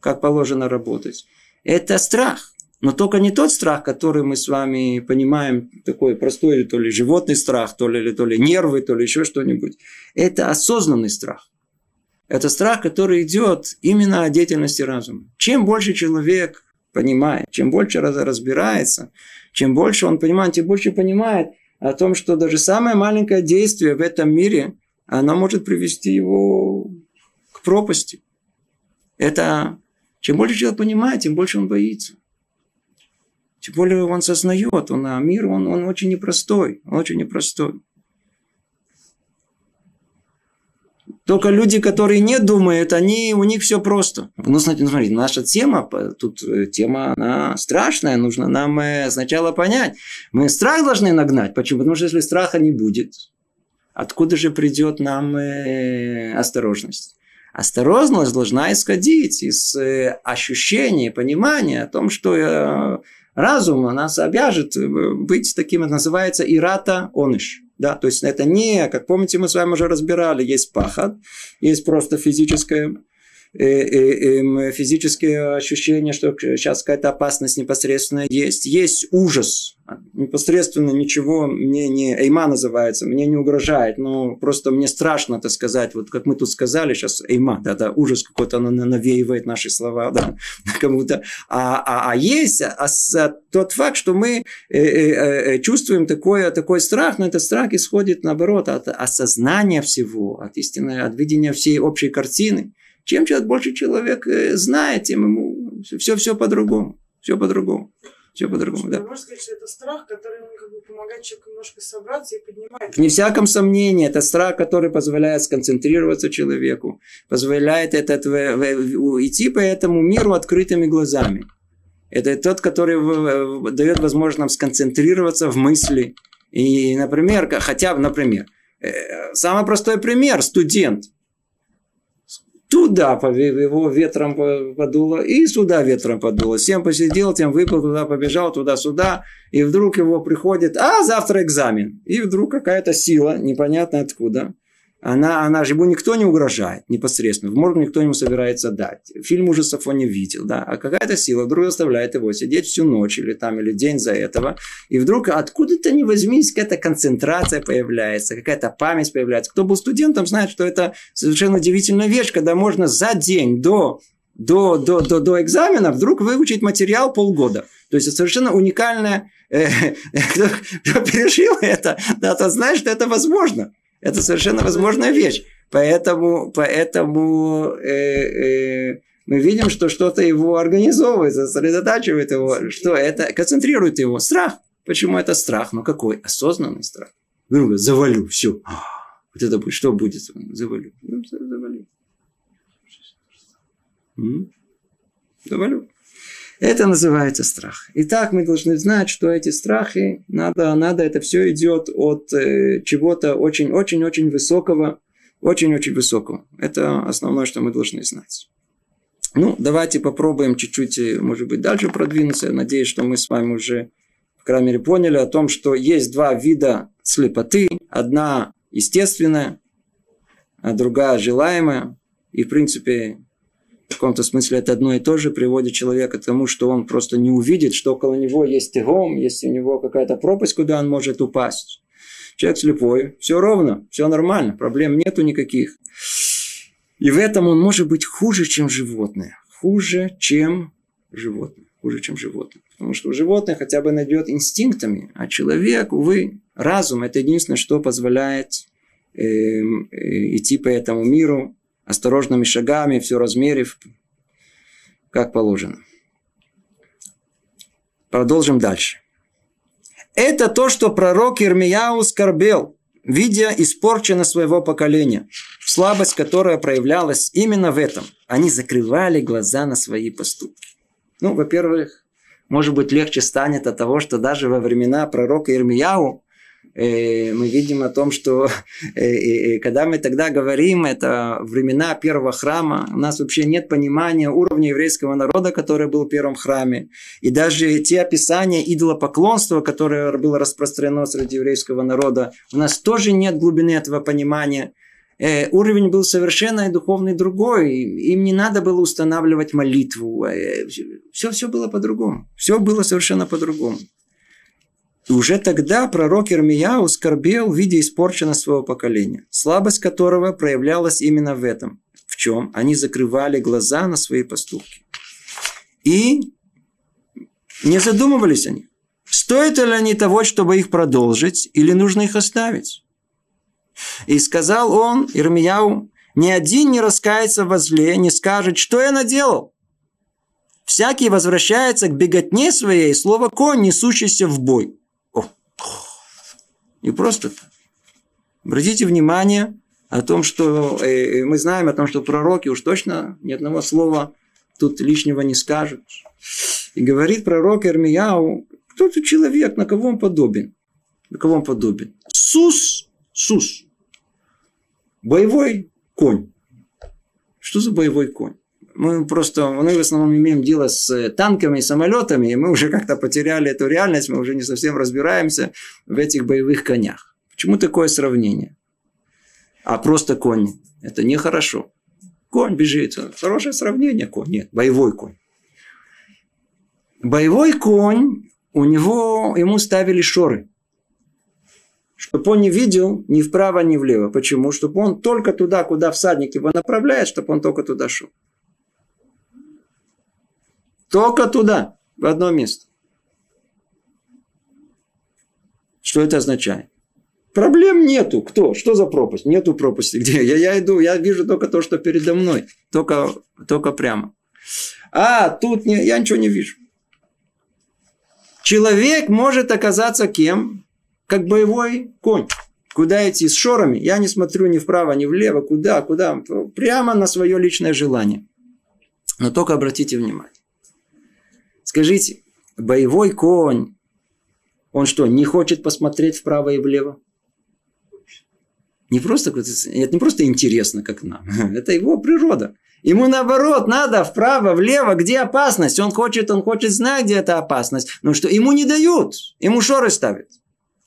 как положено работать, это страх. Но только не тот страх, который мы с вами понимаем, такой простой, то ли животный страх, то ли, то ли нервы, то ли еще что-нибудь. Это осознанный страх. Это страх, который идет именно от деятельности разума. Чем больше человек понимает, чем больше разбирается, чем больше он понимает, тем больше понимает о том, что даже самое маленькое действие в этом мире, оно может привести его к пропасти. Это чем больше человек понимает, тем больше он боится. Тем более он сознает, он, а мир, он, он очень непростой, очень непростой. Только люди, которые не думают, они, у них все просто. Ну, смотрите, наша тема, тут э, тема, она страшная, нужно нам э, сначала понять. Мы страх должны нагнать. Почему? Потому что если страха не будет, откуда же придет нам э, осторожность? Осторожность должна исходить из э, ощущения, понимания о том, что э, разум нас обяжет э, быть таким, это называется ирата оныш. Да, то есть это не, как помните, мы с вами уже разбирали, есть пахот, есть просто физическое физические ощущения, что сейчас какая-то опасность непосредственно есть. Есть ужас. Непосредственно ничего мне не... Эйма называется, мне не угрожает. Но просто мне страшно это сказать. Вот как мы тут сказали сейчас, Эйма, да, да, ужас какой-то навеивает наши слова, да, *laughs* кому-то. А, а, а есть а, а, тот факт, что мы э, э, э, чувствуем такой, такой страх, но этот страх исходит, наоборот, от осознания всего, от истины, от видения всей общей картины. Чем человек больше человек э, знает, тем ему все, все по-другому. Все по-другому. Все по-другому, да. Можно сказать, что это страх, который как бы, помогает человеку немножко собраться и поднимать. Не всяком сомнении, это страх, который позволяет сконцентрироваться человеку, позволяет этот, идти по этому миру открытыми глазами. Это тот, который дает возможность нам сконцентрироваться в мысли. И, например, хотя бы, например, э, самый простой пример, студент – Туда его ветром подуло, и сюда ветром подуло. Всем посидел, тем выпал, туда побежал, туда-сюда. И вдруг его приходит, а завтра экзамен. И вдруг какая-то сила, непонятно откуда, она, она же ему никто не угрожает непосредственно. В морг никто ему собирается дать. Фильм ужасов он не видел, да. А какая-то сила вдруг заставляет его сидеть всю ночь или там, или день за этого. И вдруг откуда-то не возьмись, какая-то концентрация появляется, какая-то память появляется. Кто был студентом, знает, что это совершенно удивительная вещь, когда можно за день до до, до, до, до экзамена вдруг выучить материал полгода. То есть это совершенно уникальное, э, *laughs* кто, кто пережил это, да, то знает, что это возможно. Это совершенно возможная вещь. Поэтому, поэтому э, э, мы видим, что что-то его организовывает, сосредотачивает его, что это концентрирует его. Страх. Почему это страх? Ну какой? Осознанный страх. Ну, завалю, все. А, вот это будет, что будет? Завалю. Ну, завалю. Завалю. Это называется страх. Итак, мы должны знать, что эти страхи, надо, надо это все идет от э, чего-то очень-очень-очень высокого, очень-очень высокого. Это основное, что мы должны знать. Ну, давайте попробуем чуть-чуть, э, может быть, дальше продвинуться. Надеюсь, что мы с вами уже, в крайней мере, поняли о том, что есть два вида слепоты. Одна естественная, а другая желаемая. И, в принципе, в каком-то смысле это одно и то же приводит человека к тому, что он просто не увидит, что около него есть тегом, есть у него какая-то пропасть, куда он может упасть. Человек слепой, все ровно, все нормально, проблем нету никаких. И в этом он может быть хуже, чем животное. Хуже, чем животное. Хуже, чем животное. Потому что у животных хотя бы найдет инстинктами, а человек, увы, разум – это единственное, что позволяет э, э, идти по этому миру осторожными шагами, все размерив, как положено. Продолжим дальше. Это то, что пророк Ирмияу скорбел, видя испорченность своего поколения, слабость, которая проявлялась именно в этом. Они закрывали глаза на свои поступки. Ну, во-первых, может быть, легче станет от того, что даже во времена пророка Ирмияу мы видим о том, что э, когда мы тогда говорим, это времена первого храма, у нас вообще нет понимания уровня еврейского народа, который был в первом храме. И даже те описания идолопоклонства, которое было распространено среди еврейского народа, у нас тоже нет глубины этого понимания. Э, уровень был совершенно и духовный другой. Им не надо было устанавливать молитву. Все, все было по-другому. Все было совершенно по-другому. И уже тогда пророк Ирмияу скорбел в виде испорченного своего поколения, слабость которого проявлялась именно в этом. В чем? Они закрывали глаза на свои поступки. И не задумывались они. Стоит ли они того, чтобы их продолжить, или нужно их оставить? И сказал он, Ирмияу, ни один не раскается во зле, не скажет, что я наделал. Всякий возвращается к беготне своей, слово конь, несущийся в бой. Не просто так. Обратите внимание о том, что э, мы знаем о том, что пророки уж точно ни одного слова тут лишнего не скажут. И говорит пророк Эрмияу, кто тут человек, на кого он подобен? На кого он подобен? Сус, Сус. Боевой конь. Что за боевой конь? Мы просто, мы в основном имеем дело с танками и самолетами, и мы уже как-то потеряли эту реальность, мы уже не совсем разбираемся в этих боевых конях. Почему такое сравнение? А просто конь. Это нехорошо. Конь бежит. Хорошее сравнение, конь. Нет, боевой конь. Боевой конь, у него, ему ставили шоры. Чтобы он не видел ни вправо, ни влево. Почему? Чтобы он только туда, куда всадник его направляет, чтобы он только туда шел. Только туда, в одно место. Что это означает? Проблем нету. Кто? Что за пропасть? Нету пропасти. Где? Я, я иду, я вижу только то, что передо мной. Только, только прямо. А, тут не, я ничего не вижу. Человек может оказаться кем? Как боевой конь. Куда идти? С шорами. Я не смотрю ни вправо, ни влево. Куда? Куда? Прямо на свое личное желание. Но только обратите внимание. Скажите, боевой конь, он что, не хочет посмотреть вправо и влево? Не просто, это не просто интересно, как нам. *laughs* Это его природа. Ему наоборот надо вправо, влево, где опасность. Он хочет, он хочет знать, где эта опасность. Но что ему не дают. Ему шоры ставят.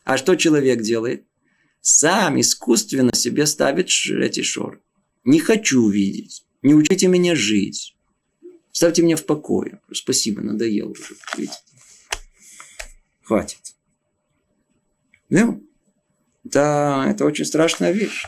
А что человек делает? Сам искусственно себе ставит эти шоры. Не хочу видеть. Не учите меня жить. Ставьте меня в покое. Спасибо, надоело уже. Видите? Хватит. Ну, да, это очень страшная вещь.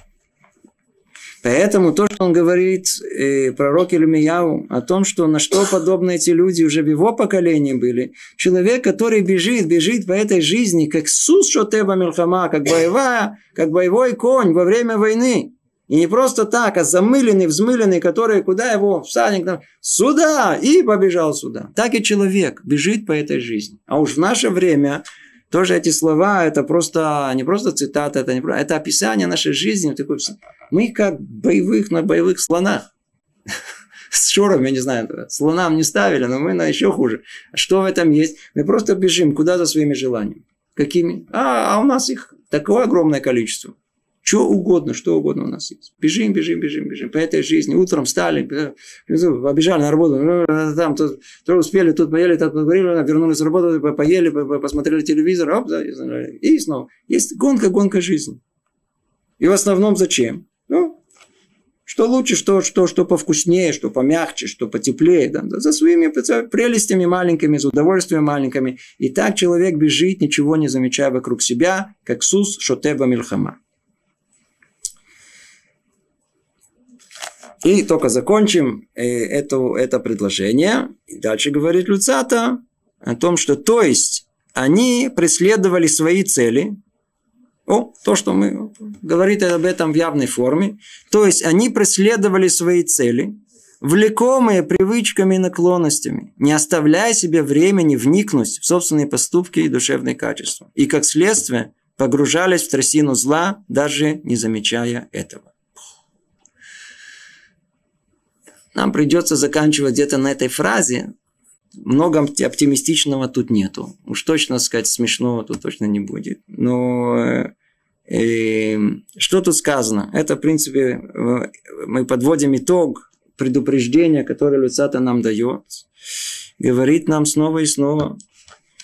Поэтому то, что он говорит, э, пророк Ильмияу, о том, что на что подобны эти люди уже в его поколении были. Человек, который бежит, бежит по этой жизни, как Сус Шотеба Мельхама, как боевая, как боевой конь во время войны. И не просто так, а замыленный, взмыленный, который куда его всадник там, сюда, и побежал сюда. Так и человек бежит по этой жизни. А уж в наше время тоже эти слова, это просто не просто цитата, это, не, это описание нашей жизни. Такой, мы как боевых на боевых слонах. *laughs* С шором, я не знаю, слонам не ставили, но мы на еще хуже. Что в этом есть? Мы просто бежим куда за своими желаниями. Какими? А, а у нас их такое огромное количество. Что угодно, что угодно у нас есть. Бежим, бежим, бежим, бежим. По этой жизни. Утром встали, побежали на работу. Ну, там, тут, то успели, тут поели, тут поговорили, вернулись с работы, поели, посмотрели телевизор, оп, да, и снова. Есть гонка, гонка жизни. И в основном зачем? Ну, что лучше, что, что, что повкуснее, что помягче, что потеплее. Да, да, за своими прелестями маленькими, за удовольствием маленькими. И так человек бежит, ничего не замечая вокруг себя, как Сус Шотеба Мильхама. И только закончим э, это, это предложение. И дальше говорит Люцата о том, что то есть они преследовали свои цели. О, то, что мы говорит об этом в явной форме. То есть они преследовали свои цели, влекомые привычками и наклонностями, не оставляя себе времени вникнуть в собственные поступки и душевные качества. И как следствие погружались в трясину зла, даже не замечая этого. Нам придется заканчивать где-то на этой фразе. Много оптимистичного тут нету. Уж точно сказать смешного тут точно не будет. Но э, э что тут сказано? Это, в принципе, э, мы подводим итог предупреждения, которое Люцата нам дает. Говорит нам снова и снова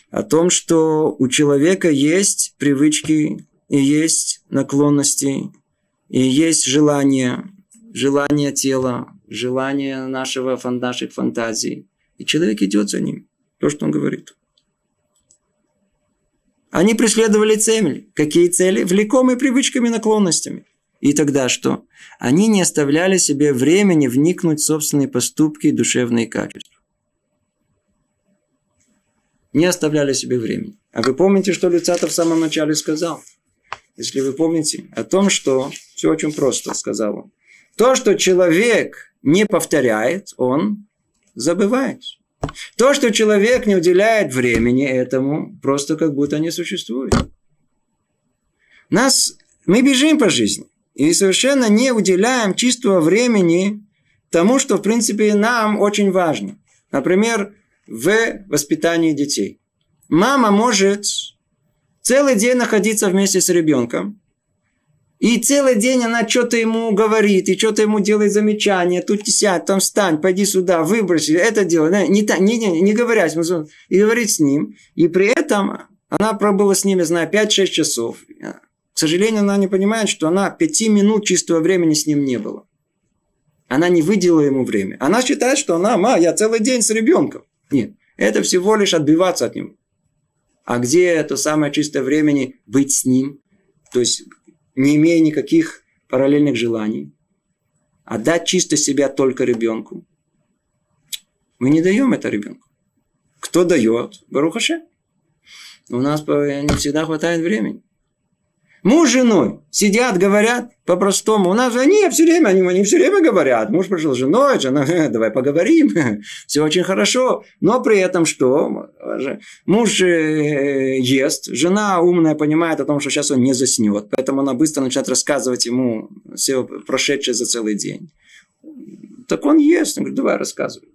о том, что у человека есть привычки и есть наклонности, и есть желание, желание тела, желания нашего, наших фантазий. И человек идет за ним. То, что он говорит. Они преследовали цели. Какие цели? Влекомые привычками, наклонностями. И тогда что? Они не оставляли себе времени вникнуть в собственные поступки и душевные качества. Не оставляли себе времени. А вы помните, что Люцатов в самом начале сказал? Если вы помните о том, что все очень просто сказал он. То, что человек не повторяет, он забывает. То, что человек не уделяет времени этому, просто как будто не существует. Нас, мы бежим по жизни и совершенно не уделяем чистого времени тому, что, в принципе, нам очень важно. Например, в воспитании детей. Мама может целый день находиться вместе с ребенком, И целый день она что-то ему говорит, и что-то ему делает замечания. Тут сядь, там встань, пойди сюда, выброси, это дело. Не, не, не, не говоря с ним, и говорит с ним. И при этом она пробыла с ними, знаю, 5-6 часов. К сожалению, она не понимает, что она 5 минут чистого времени с ним не было. Она не выделила ему время. Она считает, что она, ма, я целый день с ребенком. Нет, это всего лишь отбиваться от него. А где это самое чистое времени быть с ним? То есть, не имея никаких параллельных желаний. Отдать чисто себя только ребенку. Мы не даем это ребенку. Кто дает? Барухаше. У нас не всегда хватает времени. Муж с женой сидят, говорят по-простому. У нас они все время, они, они все время говорят. Муж пришел с женой, жена, давай поговорим. *laughs* Все очень хорошо. Но при этом что? Муж э, ест, жена умная понимает о том, что сейчас он не заснет. Поэтому она быстро начинает рассказывать ему все прошедшее за целый день. Так он ест. Он говорит, давай рассказывай.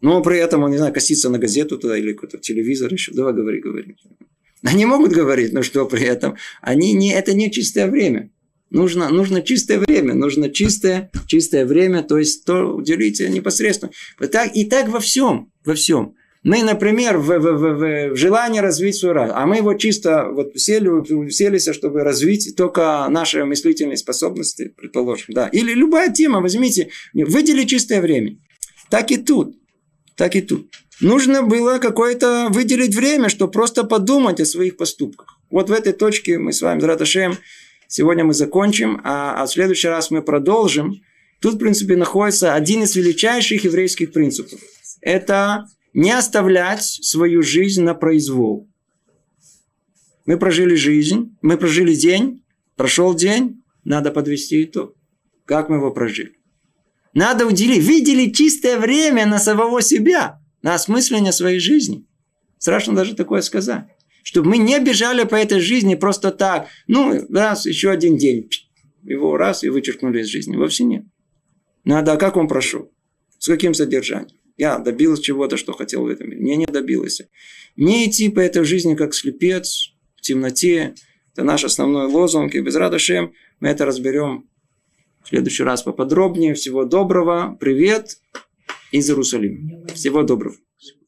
Но при этом он, не знаю, косится на газету туда или какой-то телевизор еще. Давай говори, говори. Они могут говорить, но что при этом? Они не, это не чистое время. Нужно, нужно чистое время, нужно чистое, чистое время, то есть то уделите непосредственно. Так, и так во всем, во всем. Мы, например, в, в, в, в желании развить свой разум, а мы его чисто вот сели, селись, чтобы развить только наши мыслительные способности, предположим. Да. Или любая тема, возьмите, выдели чистое время. Так и тут, так и тут нужно было какое-то выделить время, чтобы просто подумать о своих поступках. Вот в этой точке мы с вами, Драташем, сегодня мы закончим, а, а в следующий раз мы продолжим. Тут, в принципе, находится один из величайших еврейских принципов. Это не оставлять свою жизнь на произвол. Мы прожили жизнь, мы прожили день, прошел день, надо подвести итог. Как мы его прожили? Надо уделить, выделить чистое время на самого себя – на осмысление своей жизни. Страшно даже такое сказать. Чтобы мы не бежали по этой жизни просто так. Ну, раз, еще один день. Его раз и вычеркнули из жизни. Вовсе нет. Надо, а как он прошел? С каким содержанием? Я добился чего-то, что хотел в этом мире. Не, не добился. Не идти по этой жизни, как слепец, в темноте. Это наш основной лозунг. И без радошем мы это разберем в следующий раз поподробнее. Всего доброго. Привет из Иерусалима. Всего доброго.